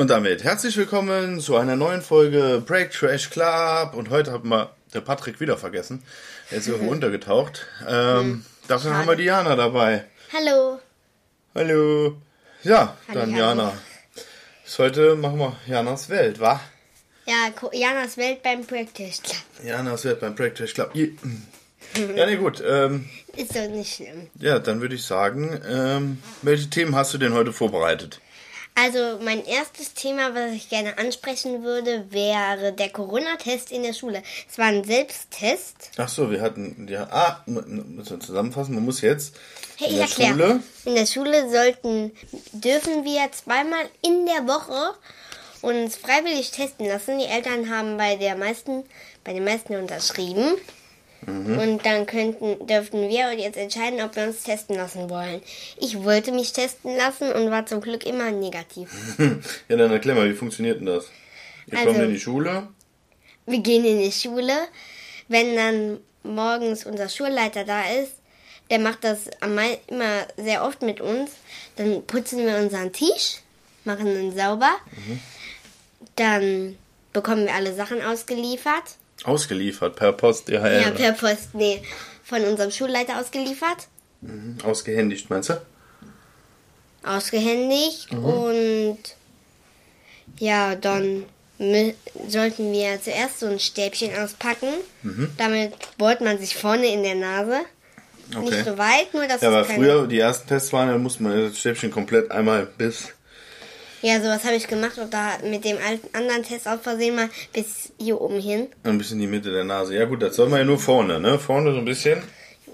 Und damit herzlich willkommen zu einer neuen Folge Break Trash Club. Und heute hat mal der Patrick wieder vergessen. Er ist irgendwo untergetaucht. Ähm, dafür haben wir Diana dabei. Hallo. Hallo. Ja, Halli, dann hallo. Jana. Bis heute machen wir Janas Welt, wa? Ja, Janas Welt beim Practice Club. Janas Welt beim Break Trash Club. Ja, nee, gut. Ähm, Ist doch nicht schlimm. ja, dann würde ich sagen, ähm, welche Themen hast du denn heute vorbereitet? Also mein erstes Thema, was ich gerne ansprechen würde, wäre der Corona-Test in der Schule. Es war ein Selbsttest. Ach so, wir hatten, ja, ah, müssen wir zusammenfassen, man muss jetzt Hey, in ich der erkläre. Schule, In der Schule sollten, dürfen wir zweimal in der Woche uns freiwillig testen lassen. Die Eltern haben bei der meisten, bei den meisten unterschrieben. Und dann könnten, dürften wir jetzt entscheiden, ob wir uns testen lassen wollen. Ich wollte mich testen lassen und war zum Glück immer negativ. ja, dann erklär mal, wie funktioniert denn das? Ihr Also- kommt in die Schule, Wir gehen in die Schule. Wenn dann morgens unser Schulleiter da ist, der macht das immer sehr oft mit uns. Dann putzen wir unseren Tisch, machen ihn sauber. Dann bekommen wir alle Sachen ausgeliefert. Ausgeliefert per Post, DHL. Ja, per Post, nee, von unserem Schulleiter ausgeliefert. Ausgehändigt, meinst du? ausgehändigt und ja, dann sollten wir zuerst so ein Stäbchen auspacken. Damit bohrt man sich vorne in der Nase. Okay. Nicht so weit, nur dass Ja, keine- früher die ersten Tests waren, da musste man das Stäbchen komplett einmal bis. Ja, sowas habe ich gemacht und da mit dem alten anderen Test aus Versehen mal bis hier oben hin Ein bisschen in die Mitte der Nase. Ja gut, das soll man ja nur vorne, ne? Vorne so ein bisschen.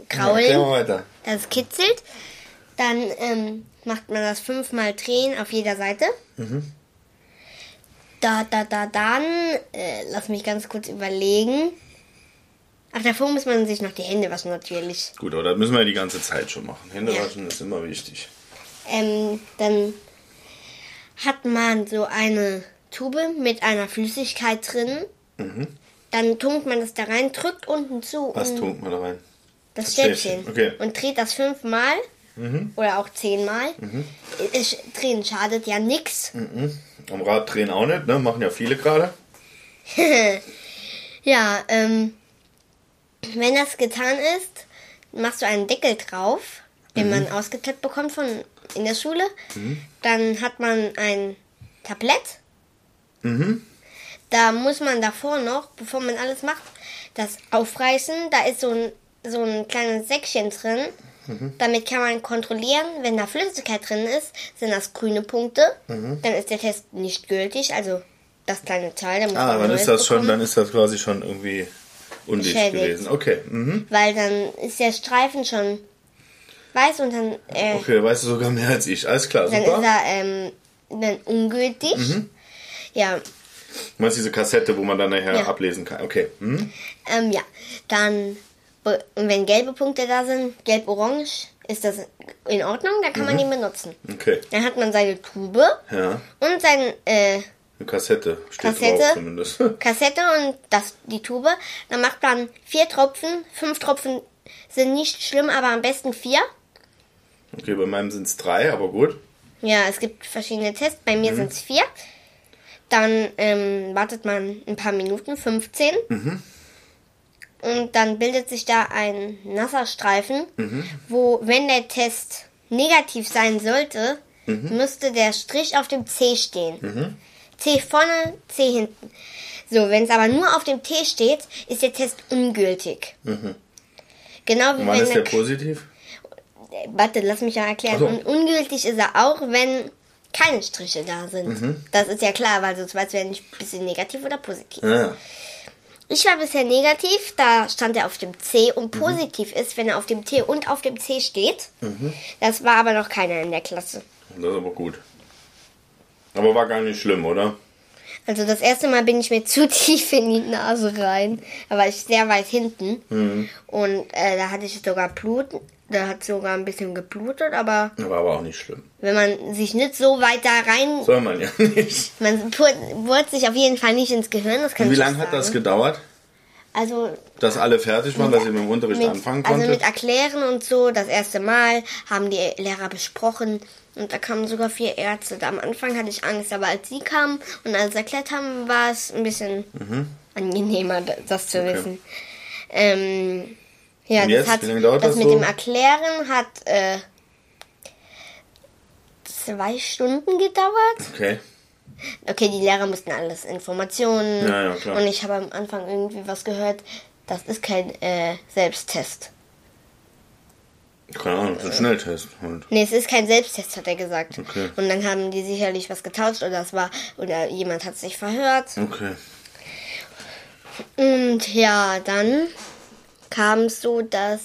kraulen, mal weiter. dass es kitzelt. Dann ähm, macht man das fünfmal drehen auf jeder Seite. Da, da, da, dann, äh, lass mich ganz kurz überlegen. Ach, davor muss man sich noch die Hände waschen, natürlich. Gut, aber das müssen wir ja die ganze Zeit schon machen. Hände Ja. waschen ist immer wichtig. Ähm, dann hat man so eine Tube mit einer Flüssigkeit drin. Dann tunkt man das da rein, drückt unten zu Was tunkt man da rein? das Das Stäbchen. Stäbchen, okay. Und dreht das fünfmal oder auch zehnmal. Ich, drehen schadet ja nix. Am Rad drehen auch nicht, ne? Machen ja viele gerade. Ja, ähm, wenn das getan ist, machst du einen Deckel drauf, den man ausgetippt bekommt von in der Schule. Dann hat man ein Tablett. Da muss man davor noch, bevor man alles macht, das aufreißen. Da ist so ein, so ein kleines Säckchen drin. Damit kann man kontrollieren, wenn da Flüssigkeit drin ist, sind das grüne Punkte. Dann ist der Test nicht gültig, also das kleine Teil. Da muss Ah, man dann ist das schon, bekommen. dann ist das quasi schon irgendwie undicht gewesen. Okay. Mhm. Weil dann ist der Streifen schon weiß und dann, äh, Okay, weißt du sogar mehr als ich. Alles klar, dann ist super. er ähm, dann ungültig. Mhm. Ja, Du meinst diese Kassette, wo man dann nachher Ja. ablesen kann. Okay. Mhm. ähm, ja. Dann, wenn gelbe Punkte da sind, gelb-orange, ist das in Ordnung, dann kann Mhm. man den benutzen. Okay. Dann hat man seine Tube Ja. und seine äh, Eine Kassette steht Kassette? drauf zumindest. Kassette und das, die Tube. Dann macht man vier Tropfen. Fünf Tropfen sind nicht schlimm, aber am besten vier. Okay, bei meinem sind es drei, aber gut. Ja, es gibt verschiedene Tests. Bei mir sind es vier. Dann ähm, wartet man ein paar Minuten, 15. Und dann bildet sich da ein nasser Streifen, wo, wenn der Test negativ sein sollte, müsste der Strich auf dem C stehen. C vorne, C hinten. So, wenn es aber nur auf dem T steht, ist der Test ungültig. Genau wie Und wann wenn ist der positiv? Warte, lass mich ja erklären. So. Und ungültig ist er auch, wenn keine Striche da sind. Mhm. Das ist ja klar, weil sonst du ja nicht, bist du negativ oder positiv. Ja. Ich war bisher negativ, da stand er auf dem C und Mhm. positiv ist, wenn er auf dem T und auf dem C steht. Das war aber noch keiner in der Klasse. Das ist aber gut. Aber war gar nicht schlimm, oder? Also das erste Mal bin ich mir zu tief in die Nase rein. Da war ich sehr weit hinten. Mhm. Und äh, da hatte ich sogar Blut. Da hat sogar ein bisschen geblutet, aber War aber auch nicht schlimm. wenn man sich nicht so weit da rein Soll man ja nicht. Man bohrt sich auf jeden Fall nicht ins Gehirn, das kann Und wie lange hat das gedauert? Also Dass alle fertig waren, dass ihr mit dem Unterricht mit, anfangen also konntet? mit Erklären und so, das erste Mal haben die Lehrer besprochen und da kamen sogar vier Ärzte. Am Anfang hatte ich Angst, aber als sie kamen und alles erklärt haben, war es ein bisschen angenehmer, das zu wissen. Ähm, ja, Und das jetzt? hat lange dauert das das mit so? dem Erklären hat äh, zwei Stunden gedauert. okay. Okay, die Lehrer mussten alles Informationen. Ja, ja, klar. Und ich habe am Anfang irgendwie was gehört. Das ist kein äh, Selbsttest. Keine Ahnung, so ein Schnelltest halt. Nee, es ist kein Selbsttest, hat er gesagt. Okay. Und dann haben die sicherlich was getauscht oder es war oder jemand hat sich verhört. Okay. Und ja, dann kam es so, dass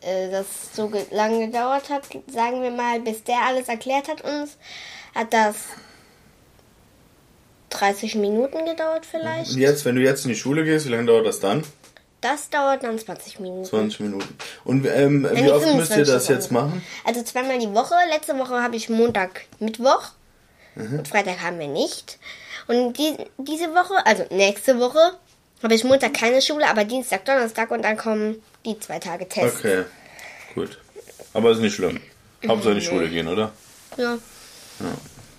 äh, das so ge lange gedauert hat, sagen wir mal, bis der alles erklärt hat uns, hat das 30 Minuten gedauert vielleicht. Und jetzt, wenn du jetzt in die Schule gehst, wie lange dauert das dann? Das dauert dann 20 Minuten. 20 Minuten. Und ähm, wie oft müsst ihr 25 das jetzt machen? Also zweimal die Woche. Letzte Woche habe ich Montag, Mittwoch. Mhm. Und Freitag haben wir nicht. Und die, diese Woche, also nächste Woche, habe ich Montag keine Schule, aber Dienstag, Donnerstag und dann kommen die zwei Tage Tests. Okay, gut. Aber ist nicht schlimm. Hauptsache in die Schule gehen, oder? Ja. Ja,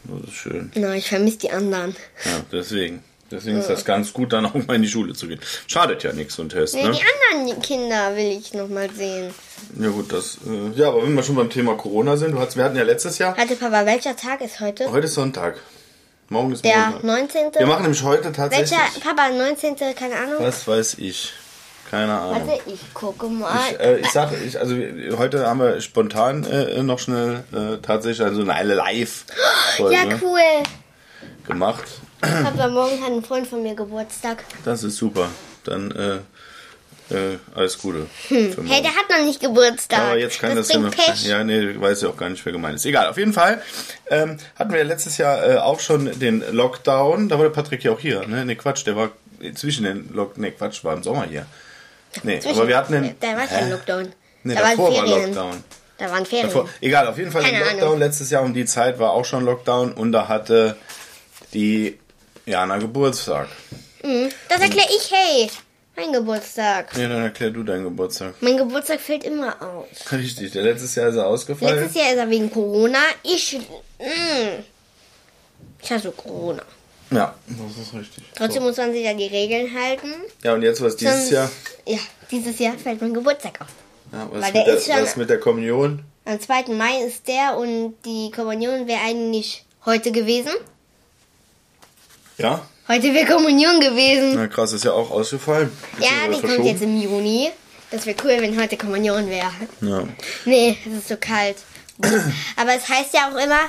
das ist schön. Na, ich vermisse die anderen. Ja, deswegen. Deswegen ist das ganz gut, dann auch mal in die Schule zu gehen. Schadet ja nichts, so ein Test, Nee, ne? die anderen Kinder will ich noch mal sehen. Ja gut, das. Äh, ja, aber wenn wir schon beim Thema Corona sind, du hast, wir hatten ja letztes Jahr. Hatte Papa, welcher Tag ist heute? Heute ist Sonntag. Morgen ist Der Montag. 19. Wir machen nämlich heute tatsächlich. welcher, Papa, 19. keine Ahnung. Was weiß ich. Keine Ahnung. Warte, ich gucke mal. Ich, äh, ich sag, ich, also heute haben wir spontan äh, noch schnell äh, tatsächlich also eine Live-Folge ja, cool. gemacht. Papa, morgen hat ein Freund von mir Geburtstag. Das ist super. Dann äh, alles Gute. für Hey, der hat noch nicht Geburtstag. Aber jetzt kann das, das ja. Pech. Ja, nee, du weißt ja auch gar nicht, wer gemeint ist. Egal, auf jeden Fall ähm, hatten wir letztes Jahr äh, auch schon den Lockdown. Da war der Patrick ja auch hier. Ne, nee, Quatsch, der war zwischen den Lock. Nee, Quatsch, war im Sommer hier. Nee, aber wir hatten den. Da war kein Lockdown. Nee, da davor war. Lockdown. Da waren Ferien. Davor, egal, auf jeden Fall Keine Lockdown. Ahnung. Letztes Jahr um die Zeit war auch schon Lockdown und da hatte die Jana Geburtstag. Mhm. Das erkläre ich, hey. Mein Geburtstag. Ja, dann erklär du deinen Geburtstag. Mein Geburtstag fällt immer aus. Richtig, der letztes Jahr ist er ausgefallen. Letztes Jahr ist er wegen Corona. Ich. Mh. Ich hasse Corona. Ja, das ist richtig. Trotzdem muss man sich an die Regeln halten. Ja, und jetzt was dieses Sonst- Jahr? Ja, dieses Jahr fällt mein Geburtstag aus. Ja, was, Weil mit der der, ist schon- was mit der Kommunion? Am 2. Mai ist der und die Kommunion wäre eigentlich heute gewesen. Ja? Heute wäre Kommunion gewesen. Na krass, ist ja auch ausgefallen. Ja, Beziehungsweise die kommt jetzt im Juni. Das wäre cool, wenn heute Kommunion wäre. Ja. Nee, es ist so kalt. Aber es heißt ja auch immer,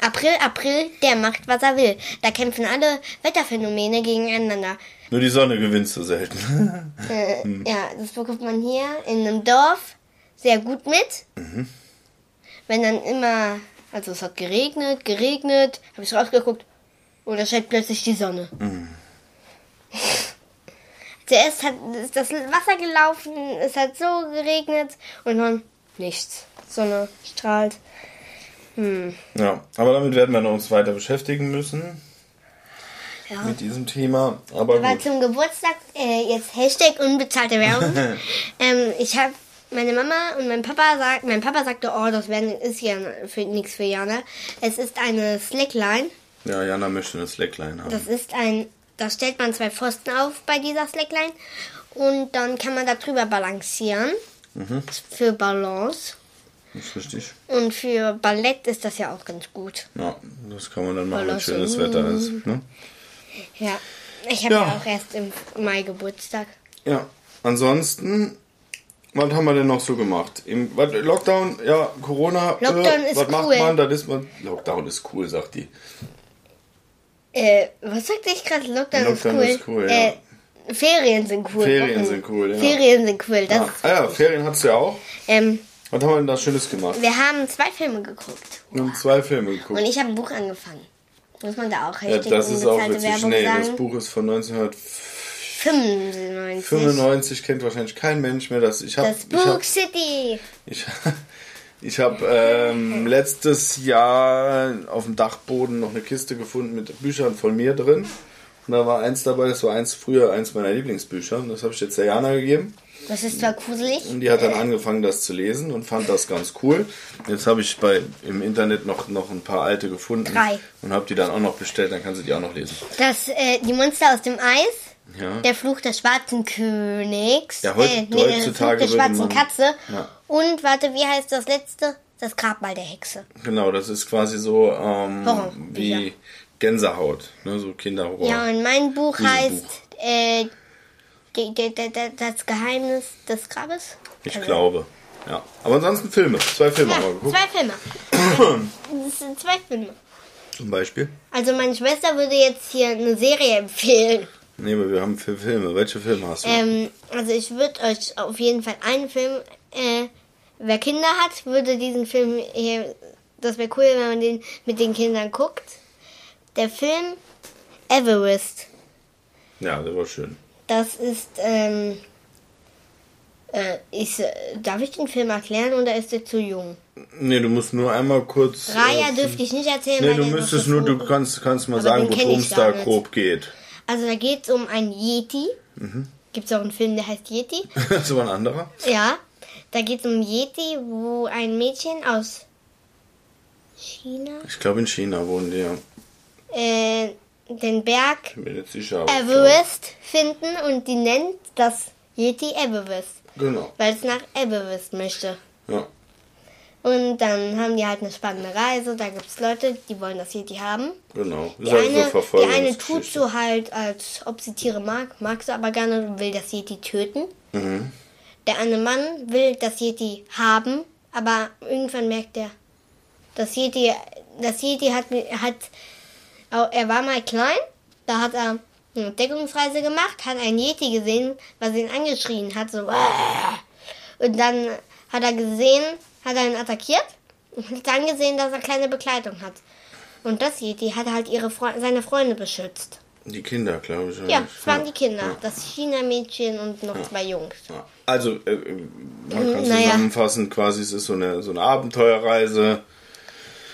April, April, der macht, was er will. Da kämpfen alle Wetterphänomene gegeneinander. Nur die Sonne gewinnst du selten. Äh, Hm. Ja, das bekommt man hier in einem Dorf sehr gut mit. Mhm. Wenn dann immer, also es hat geregnet, geregnet, habe ich rausgeguckt und da scheint plötzlich die Sonne. Mhm. Zuerst hat, ist das Wasser gelaufen, es hat so geregnet und dann nichts. Sonne strahlt. Hm. ja, aber damit werden wir noch uns weiter beschäftigen müssen. Ja. Mit diesem Thema. Aber Aber gut. zum Geburtstag, äh, jetzt Hashtag unbezahlte Werbung. ähm, ich habe meine Mama und mein Papa sagt, mein Papa sagte, oh, das wär, ist ja für, nichts für Jana. Es ist eine Slackline. Ja, Jana möchte eine Slackline haben. Das ist ein, da stellt man zwei Pfosten auf bei dieser Slackline und dann kann man da drüber balancieren. Mhm. Für Balance. Das ist richtig. Und für Ballett ist das ja auch ganz gut. Ja, das kann man dann machen, wenn Verlassen. schönes Wetter ist. Ne? Ja. Ich habe Ja. ja. auch erst im Mai Geburtstag. Ja, ansonsten, was haben wir denn noch so gemacht? Im Lockdown, ja, Corona. Lockdown äh, ist was macht cool. man? Das ist man. Lockdown ist cool, sagt die. Äh, was sagte ich gerade? Lockdown, Lockdown ist ist cool. cool, äh, ja. Ferien sind cool. Ferien sind cool, ja. Ferien sind cool. Das Ja. Ah ja, Ferien hat's ja auch. ähm, Was haben wir denn da Schönes gemacht? wir haben zwei Filme geguckt. Wir haben zwei Filme geguckt. Und ich habe ein Buch angefangen. Muss man da auch Ja, Hashtag das ist auch witzig. Werbung Nee, sagen? das Buch ist von 1995, 95. kennt wahrscheinlich kein Mensch mehr. Das, ich habe Das ich Book hab, City. ich, ich hab, ähm, letztes Jahr auf dem Dachboden noch eine Kiste gefunden mit Büchern von mir drin. Und da war eins dabei, das war eins früher eins meiner Lieblingsbücher. Und das habe ich jetzt der Jana gegeben. Das ist zwar gruselig. Und die hat dann angefangen, das zu lesen und fand das ganz cool. Jetzt habe ich bei im Internet noch, noch ein paar alte gefunden. Drei. Und habe die dann auch noch bestellt, dann kann sie die auch noch lesen. Das, äh, die Monster aus dem Eis. Ja. Der Fluch des schwarzen Königs. Ja, heut- äh, nee, der Fluch heutzutage der schwarzen Katze. Ja. Und, warte, wie heißt das letzte? Das Grabmal der Hexe. Genau, das ist quasi so ähm, Horror, wie. Gänsehaut, ne, so Kinderhorror. Ja, und mein Buch heißt äh, die, die, die, Das Geheimnis des Grabes. ich Also- glaube. Ja. Aber ansonsten Filme. Zwei Filme haben wir Ja, geguckt. zwei Filme. das sind zwei Filme. Zum Beispiel. Also meine Schwester würde jetzt hier eine Serie empfehlen. Nee, aber wir haben vier Filme. Welche Filme hast du? Ähm, also ich würde euch auf jeden Fall einen Film, äh, wer Kinder hat, würde diesen Film hier, das wäre cool, wenn man den mit den Kindern guckt. Der Film Everest. ja, der war schön. Das ist, ähm, äh, ich, äh, darf ich den Film erklären oder ist der zu jung? Nee, du musst nur einmal kurz. Raya äh, dürfte ich nicht erzählen, Nee, weil du müsstest nur, du kannst, kannst mal sagen, worum es da grob geht. Also da geht es um einen Yeti. Mhm. Gibt es auch einen Film, der heißt Yeti? das war ein anderer. Ja, da geht es um Yeti, wo ein Mädchen aus China Ich glaube, in China wohnen die ja. äh, den Berg sicher. Everest finden und die nennt das Yeti Everest, Genau. weil es nach Everest möchte. Ja. Und dann haben die halt eine spannende Reise. Da gibt es Leute, die wollen das Yeti haben. Genau. Das Die ist halt eine, so die eine tut so halt, als ob sie Tiere mag, mag sie aber gerne und will das Yeti töten. Mhm. Der eine Mann will das Yeti haben, aber irgendwann merkt er, das Yeti, das Yeti hat, hat, er war mal klein, da hat er eine Entdeckungsreise gemacht, hat ein Yeti gesehen, was ihn angeschrien hat, so und dann hat er gesehen, hat er ihn attackiert und hat dann gesehen, dass er kleine Bekleidung hat. Und das Yeti hat halt ihre Fre seine Freunde beschützt. Die Kinder, glaube ich. Ja, es waren die Kinder, das China-Mädchen und noch zwei Jungs. Ja. Also, äh, äh, man kann Naja. zusammenfassen, quasi es ist so eine, so eine Abenteuerreise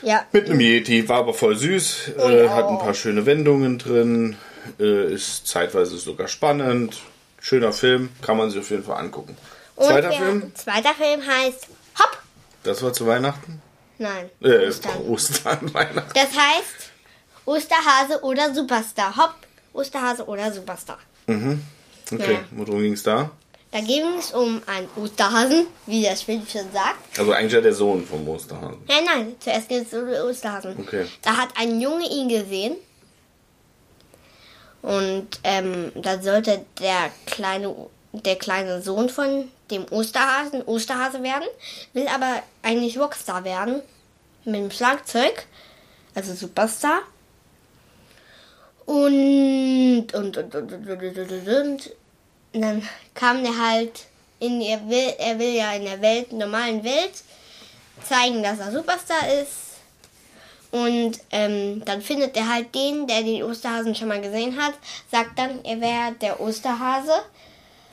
Ja, mit einem Yeti. War aber voll süß, äh, hat ein paar schöne Wendungen drin, äh, ist zeitweise sogar spannend. Schöner Film, kann man sich auf jeden Fall angucken. Und Zweiter Film, Zweiter Film heißt Hopp. Das war zu Weihnachten. Nein. Äh, Ostern. Ostern, Weihnachten. Das heißt Osterhase oder Superstar. Hopp, Osterhase oder Superstar. Okay, Ja. worum ging es da? Da ging es um einen Osterhasen, wie das Film schon sagt. Also eigentlich ja der Sohn vom Osterhasen. Nein, nein, zuerst geht es um den Osterhasen. Okay. Da hat ein Junge ihn gesehen. Und ähm, da sollte der kleine, der kleine Sohn von dem Osterhasen Osterhase werden, will aber eigentlich Rockstar werden mit dem Schlagzeug, also Superstar. Und und und und und, und, und, und. dann kam der halt in ihr will er will ja in der Welt normalen Welt zeigen, dass er Superstar ist. Und ähm, dann findet er halt den, der den Osterhasen schon mal gesehen hat, sagt dann, er wäre der Osterhase.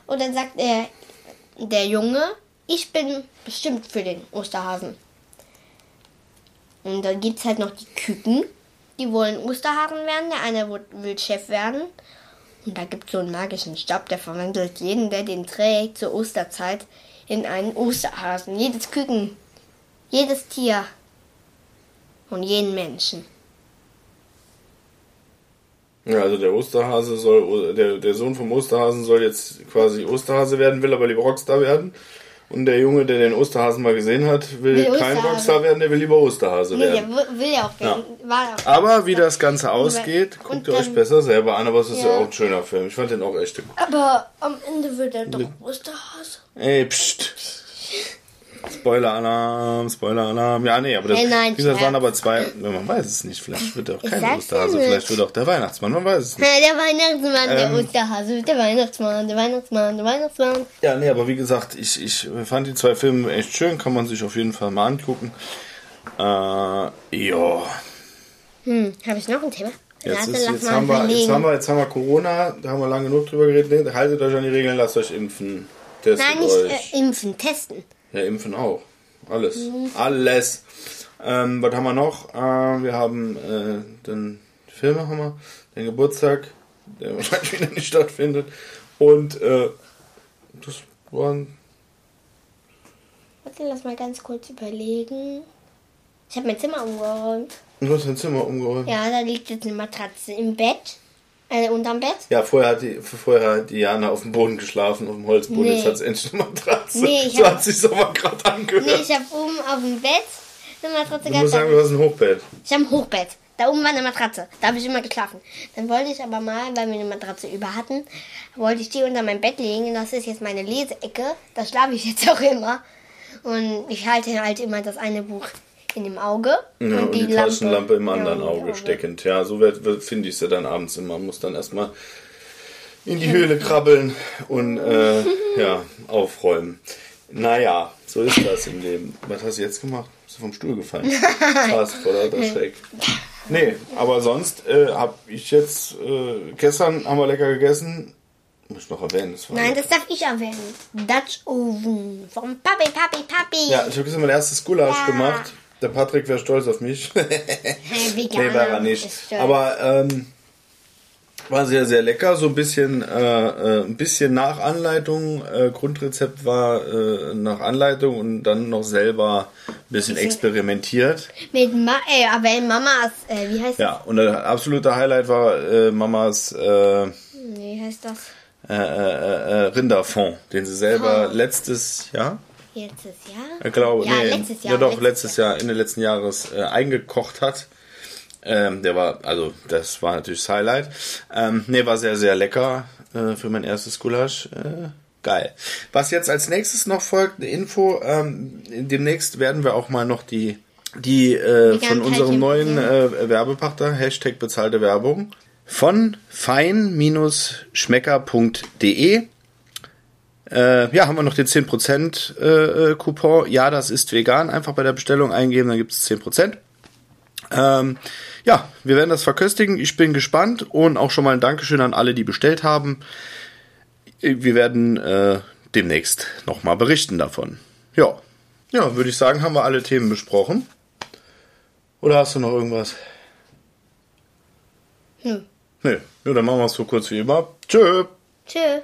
Und dann sagt er, der Junge, ich bin bestimmt für den Osterhasen. Und dann gibt es halt noch die Küken, die wollen Osterhasen werden. Der eine will- Chef werden. Und da gibt es so einen magischen Stab, der verwandelt jeden, der den trägt, zur Osterzeit in einen Osterhasen. Jedes Küken, jedes Tier und jeden Menschen. Ja, also der Osterhase soll, der, der Sohn vom Osterhasen soll jetzt quasi Osterhase werden, will aber lieber Rockstar werden. Und der Junge, der den Osterhasen mal gesehen hat, will, Will kein Osterhase. Rockstar werden, der will lieber Osterhase Nee, der werden. will will ja auch werden. War auch. Aber wie das Ganze ausgeht, Und guckt ihr euch besser selber an, aber es ist ja. Ja. auch ein schöner Film. Ich fand den auch echt gut. Aber am Ende wird er doch Osterhase. Ey, pst. Spoiler-Alarm, Spoiler-Alarm. Ja, nee, aber das, Hey, nein, wie gesagt, waren aber zwei, man weiß es nicht, vielleicht wird auch kein Osterhase, nicht. vielleicht wird auch der Weihnachtsmann, man weiß es nicht. Der Weihnachtsmann, der Ähm. Osterhase, der Weihnachtsmann, der Weihnachtsmann, der Weihnachtsmann. Ja, nee, aber wie gesagt, ich, ich fand die zwei Filme echt schön, kann man sich auf jeden Fall mal angucken. Äh, ja. Hm, habe ich noch ein Thema? Jetzt, ist, lass jetzt, haben wir, jetzt, haben wir, jetzt haben wir Corona, da haben wir lange genug drüber geredet. Haltet euch an die Regeln, lasst euch impfen. Testet Nein, nicht euch. äh, impfen, testen. Ja, impfen auch. Alles. Alles. Ähm, was haben wir noch? Äh, wir haben äh, den Filme, haben wir, den Geburtstag der wahrscheinlich wieder nicht stattfindet. Und äh, das waren. Warte, lass mal ganz kurz überlegen. Ich habe mein Zimmer umgeräumt. Du hast dein Zimmer umgeräumt. Ja, da liegt jetzt eine Matratze im Bett. Äh, unterm Bett. Ja, vorher hat, die, vorher hat Diana auf dem Boden geschlafen, auf dem Holzboden. Nee. Jetzt hat sie endlich eine Matratze. Nee, ich so hab- hat sich aber gerade angehört. Nee, ich habe oben auf dem Bett eine Matratze du gehabt. musst sagen, du hast ein Hochbett. Ich habe ein Hochbett. Da oben war eine Matratze. Da habe ich immer geschlafen. Dann wollte ich aber mal, weil wir eine Matratze über hatten, wollte ich die unter mein Bett legen. Das ist jetzt meine Leseecke. Da schlafe ich jetzt auch immer. Und ich halte halt immer das eine Buch in dem Auge. Ja, und, die, Lampe- Taschenlampe im Ja, anderen und die Auge steckend. Ja, so finde ich sie dann abends immer. Muss dann erstmal in die Höhle krabbeln und äh, ja, aufräumen. Naja, so ist das im Leben. Was hast du jetzt gemacht? Bist du vom Stuhl gefallen? Fast vor lauter Schreck. Nee, aber sonst äh, habe ich jetzt, äh, gestern haben wir lecker gegessen. Muss ich noch erwähnen. Das Nein, das darf ich erwähnen. Dutch Oven. Vom Papi, Papi, Papi. ja, ich habe gestern mein erstes Gulasch Ja. gemacht. Der Patrick wäre stolz auf mich. Veganer Nee, war er nicht. Aber ähm, war sehr, sehr lecker. So ein bisschen, äh, äh, ein bisschen nach Anleitung. Äh, Grundrezept war äh, nach Anleitung und dann noch selber ein bisschen experimentiert. Mit Ma äh, aber in Mamas, äh, wie heißt Ja, und der absolute Highlight war äh, Mamas das? Wie heißt das? Rinderfond, den sie selber Oh. letztes Jahr, Letztes Jahr? ich glaube, ja, nee, letztes Jahr. ja doch, letztes Jahr, Ende letzten Jahres äh, eingekocht hat. Ähm, der war, also das war natürlich das Highlight. Ähm, nee, war sehr, sehr lecker äh, für mein erstes Gulasch. Äh, geil. Was jetzt als nächstes noch folgt, eine Info. Ähm, demnächst werden wir auch mal noch die, die äh, von unserem neuen äh, Werbepartner, Hashtag bezahlte Werbung, von fein-schmecker.de äh, ja, haben wir noch den 10% äh, äh, Coupon. Ja, das ist vegan. Einfach bei der Bestellung eingeben, dann gibt es 10%. Ähm, ja, wir werden das verköstigen. Ich bin gespannt und auch schon mal ein Dankeschön an alle, die bestellt haben. Wir werden äh, demnächst nochmal berichten davon. Ja, ja, würde ich sagen, haben wir alle Themen besprochen. Oder hast du noch irgendwas? Nö. Nö, ja, dann machen wir es so kurz wie immer. Tschö. Tschö.